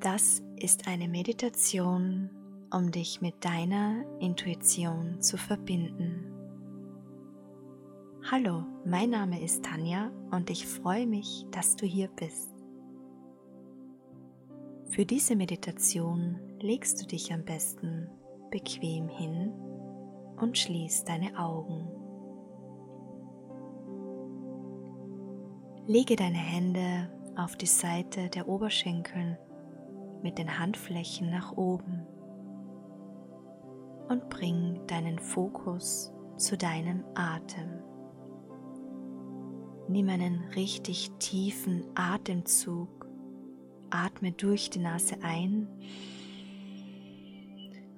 Das ist eine Meditation, um dich mit deiner Intuition zu verbinden. Hallo, mein Name ist Tanja und ich freue mich, dass du hier bist. Für diese Meditation legst du dich am besten bequem hin und schließt deine Augen. Lege deine Hände auf die Seite der Oberschenkel mit den Handflächen nach oben und bring deinen Fokus zu deinem Atem. Nimm einen richtig tiefen Atemzug, atme durch die Nase ein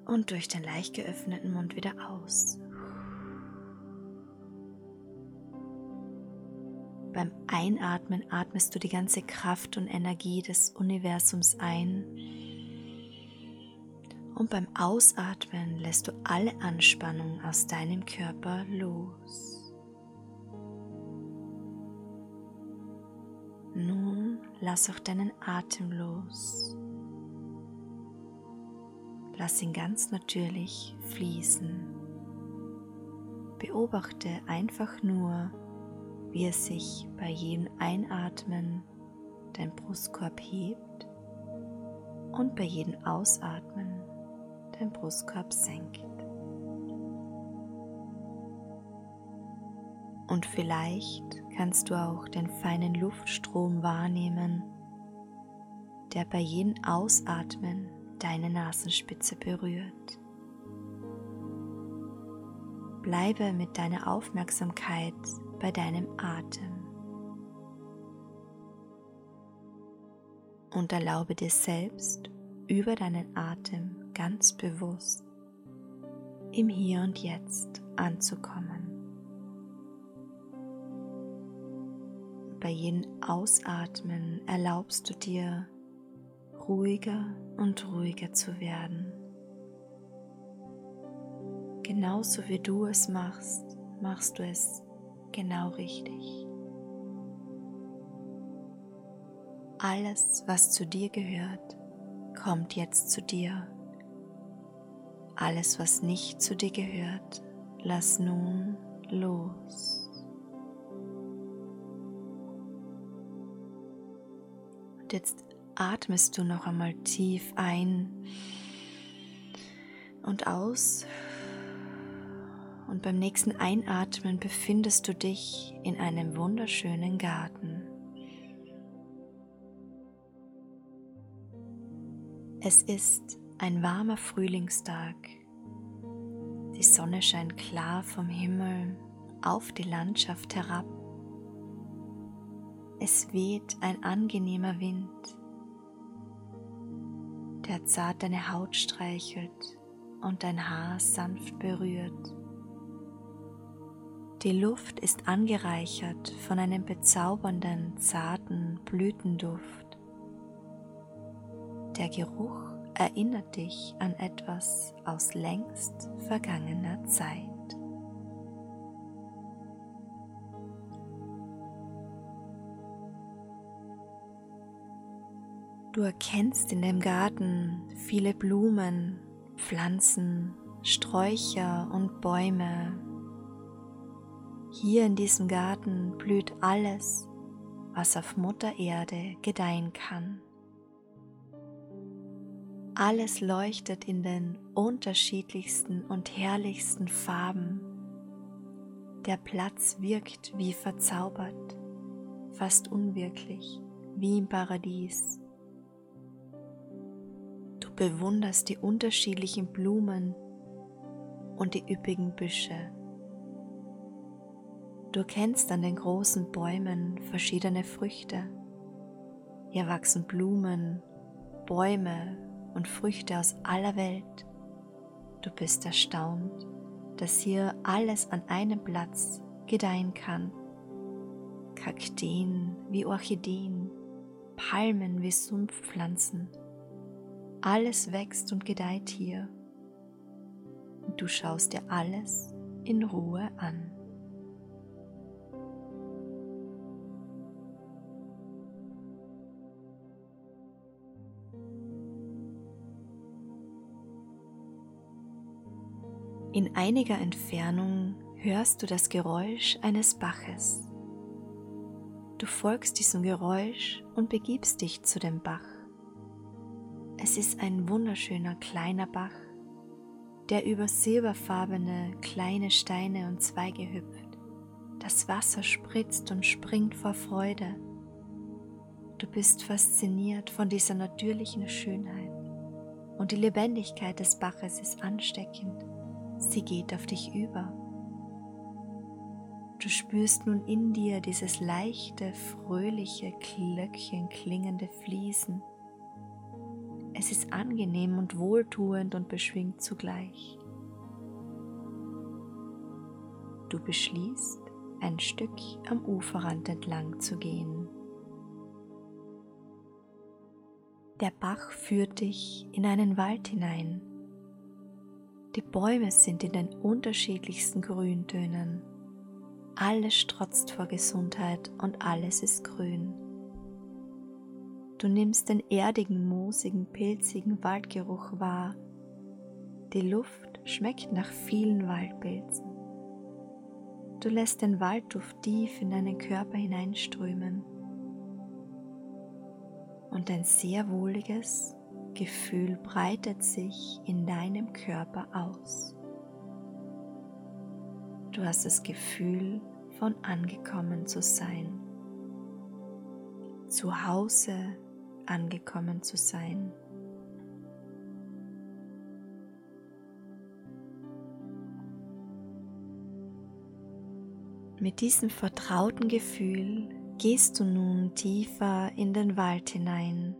und durch den leicht geöffneten Mund wieder aus. Beim Einatmen atmest du die ganze Kraft und Energie des Universums ein. Und beim Ausatmen lässt du alle Anspannung aus deinem Körper los. Nun lass auch deinen Atem los. Lass ihn ganz natürlich fließen. Beobachte einfach nur, wie es sich bei jedem Einatmen dein Brustkorb hebt und bei jedem Ausatmen dein Brustkorb senkt. Und vielleicht kannst du auch den feinen Luftstrom wahrnehmen, der bei jedem Ausatmen deine Nasenspitze berührt. Bleibe mit deiner Aufmerksamkeit bei deinem Atem. Und erlaube dir selbst über deinen Atem ganz bewusst im Hier und Jetzt anzukommen. Bei jedem Ausatmen erlaubst du dir, ruhiger und ruhiger zu werden. Genauso wie du es machst, machst du es genau richtig. Alles, was zu dir gehört, kommt jetzt zu dir. Alles, was nicht zu dir gehört, lass nun los. Und jetzt atmest du noch einmal tief ein und aus und beim nächsten Einatmen befindest du dich in einem wunderschönen Garten. Es ist ein warmer Frühlingstag. Die Sonne scheint klar vom Himmel auf die Landschaft herab. Es weht ein angenehmer Wind, der zart deine Haut streichelt und dein Haar sanft berührt. Die Luft ist angereichert von einem bezaubernden, zarten Blütenduft. Der Geruch erinnert dich an etwas aus längst vergangener Zeit. Du erkennst in dem Garten viele Blumen, Pflanzen, Sträucher und Bäume, hier in diesem Garten blüht alles, was auf Mutter Erde gedeihen kann. Alles leuchtet in den unterschiedlichsten und herrlichsten Farben. Der Platz wirkt wie verzaubert, fast unwirklich, wie im Paradies. Du bewunderst die unterschiedlichen Blumen und die üppigen Büsche Du kennst an den großen Bäumen verschiedene Früchte. Hier wachsen Blumen, Bäume und Früchte aus aller Welt. Du bist erstaunt, dass hier alles an einem Platz gedeihen kann. Kakteen wie Orchideen, Palmen wie Sumpfpflanzen. Alles wächst und gedeiht hier. Und du schaust dir alles in Ruhe an. In einiger Entfernung hörst du das Geräusch eines Baches. Du folgst diesem Geräusch und begibst dich zu dem Bach. Es ist ein wunderschöner kleiner Bach, der über silberfarbene kleine Steine und Zweige hüpft. Das Wasser spritzt und springt vor Freude. Du bist fasziniert von dieser natürlichen Schönheit und die Lebendigkeit des Baches ist ansteckend. Sie geht auf dich über. Du spürst nun in dir dieses leichte, fröhliche, Glöckchen klingende Fließen. Es ist angenehm und wohltuend und beschwingt zugleich. Du beschließt, ein Stück am Uferrand entlang zu gehen. Der Bach führt dich in einen Wald hinein. Die Bäume sind in den unterschiedlichsten Grüntönen alles strotzt vor Gesundheit und alles ist grün. Du nimmst den erdigen, moosigen, pilzigen Waldgeruch wahr. Die Luft schmeckt nach vielen Waldpilzen. Du lässt den Waldduft tief in deinen Körper hineinströmen und ein sehr wohliges Gefühl breitet sich in deinem Körper aus. Du hast das Gefühl, von angekommen zu sein, zu Hause angekommen zu sein. Mit diesem vertrauten Gefühl gehst du nun tiefer in den Wald hinein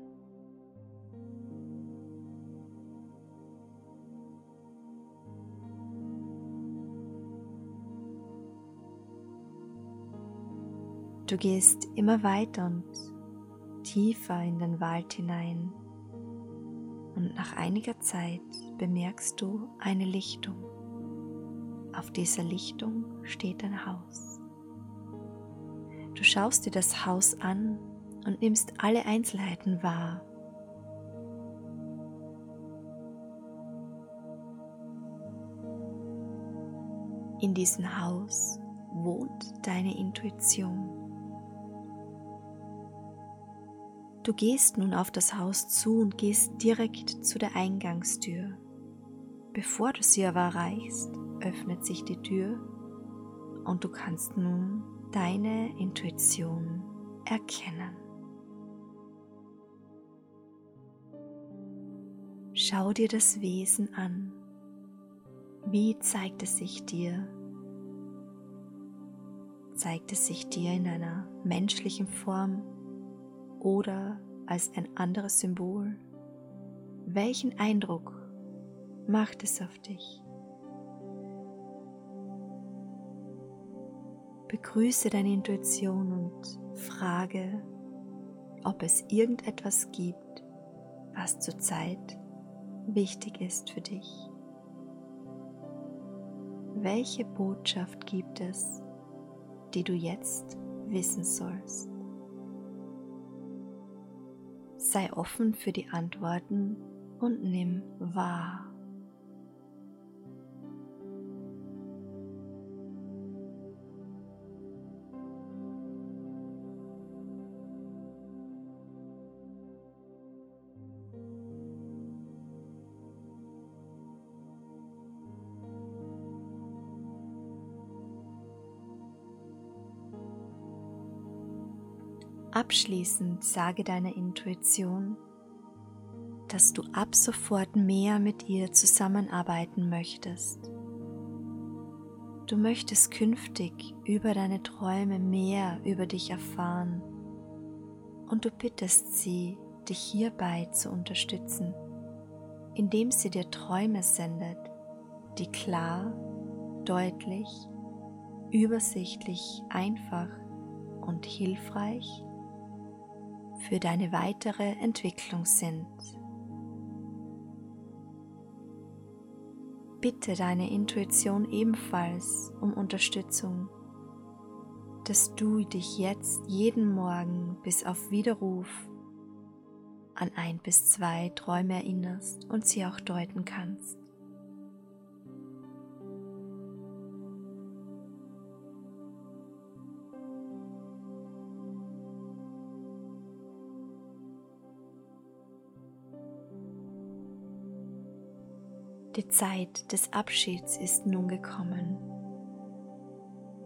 Du gehst immer weiter und tiefer in den Wald hinein und nach einiger Zeit bemerkst du eine Lichtung. Auf dieser Lichtung steht ein Haus. Du schaust dir das Haus an und nimmst alle Einzelheiten wahr. In diesem Haus wohnt deine Intuition. Du gehst nun auf das Haus zu und gehst direkt zu der Eingangstür. Bevor du sie aber erreichst, öffnet sich die Tür und du kannst nun deine Intuition erkennen. Schau dir das Wesen an. Wie zeigt es sich dir? Zeigt es sich dir in einer menschlichen Form oder als ein anderes Symbol? Welchen Eindruck macht es auf dich? Begrüße deine Intuition und frage, ob es irgendetwas gibt, was zurzeit wichtig ist für dich. Welche Botschaft gibt es, die du jetzt wissen sollst? Sei offen für die Antworten und nimm wahr. Abschließend sage deiner Intuition, dass du ab sofort mehr mit ihr zusammenarbeiten möchtest. Du möchtest künftig über deine Träume mehr über dich erfahren und du bittest sie, dich hierbei zu unterstützen, indem sie dir Träume sendet, die klar, deutlich, übersichtlich, einfach und hilfreich für deine weitere Entwicklung sind. Bitte deine Intuition ebenfalls um Unterstützung, dass du dich jetzt jeden Morgen bis auf Widerruf an ein bis zwei Träume erinnerst und sie auch deuten kannst. Die Zeit des Abschieds ist nun gekommen.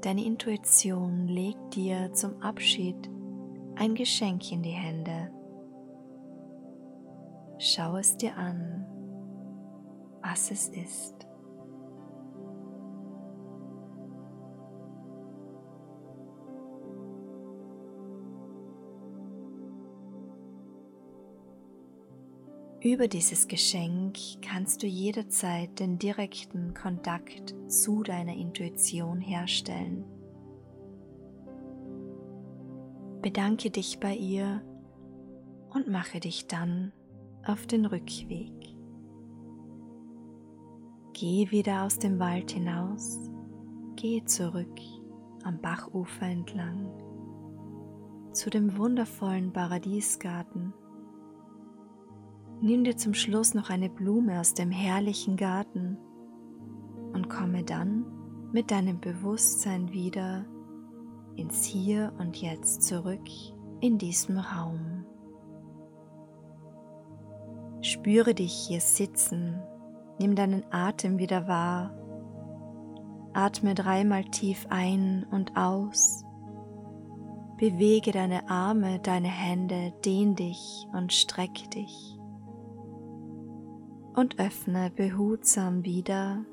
Deine Intuition legt dir zum Abschied ein Geschenk in die Hände. Schau es dir an, was es ist. Über dieses Geschenk kannst du jederzeit den direkten Kontakt zu deiner Intuition herstellen. Bedanke dich bei ihr und mache dich dann auf den Rückweg. Geh wieder aus dem Wald hinaus, geh zurück am Bachufer entlang zu dem wundervollen Paradiesgarten Nimm dir zum Schluss noch eine Blume aus dem herrlichen Garten und komme dann mit deinem Bewusstsein wieder ins Hier und Jetzt zurück in diesem Raum. Spüre dich hier sitzen, nimm deinen Atem wieder wahr, atme dreimal tief ein und aus, bewege deine Arme, deine Hände, dehn dich und streck dich und öffne behutsam wieder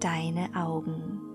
deine Augen.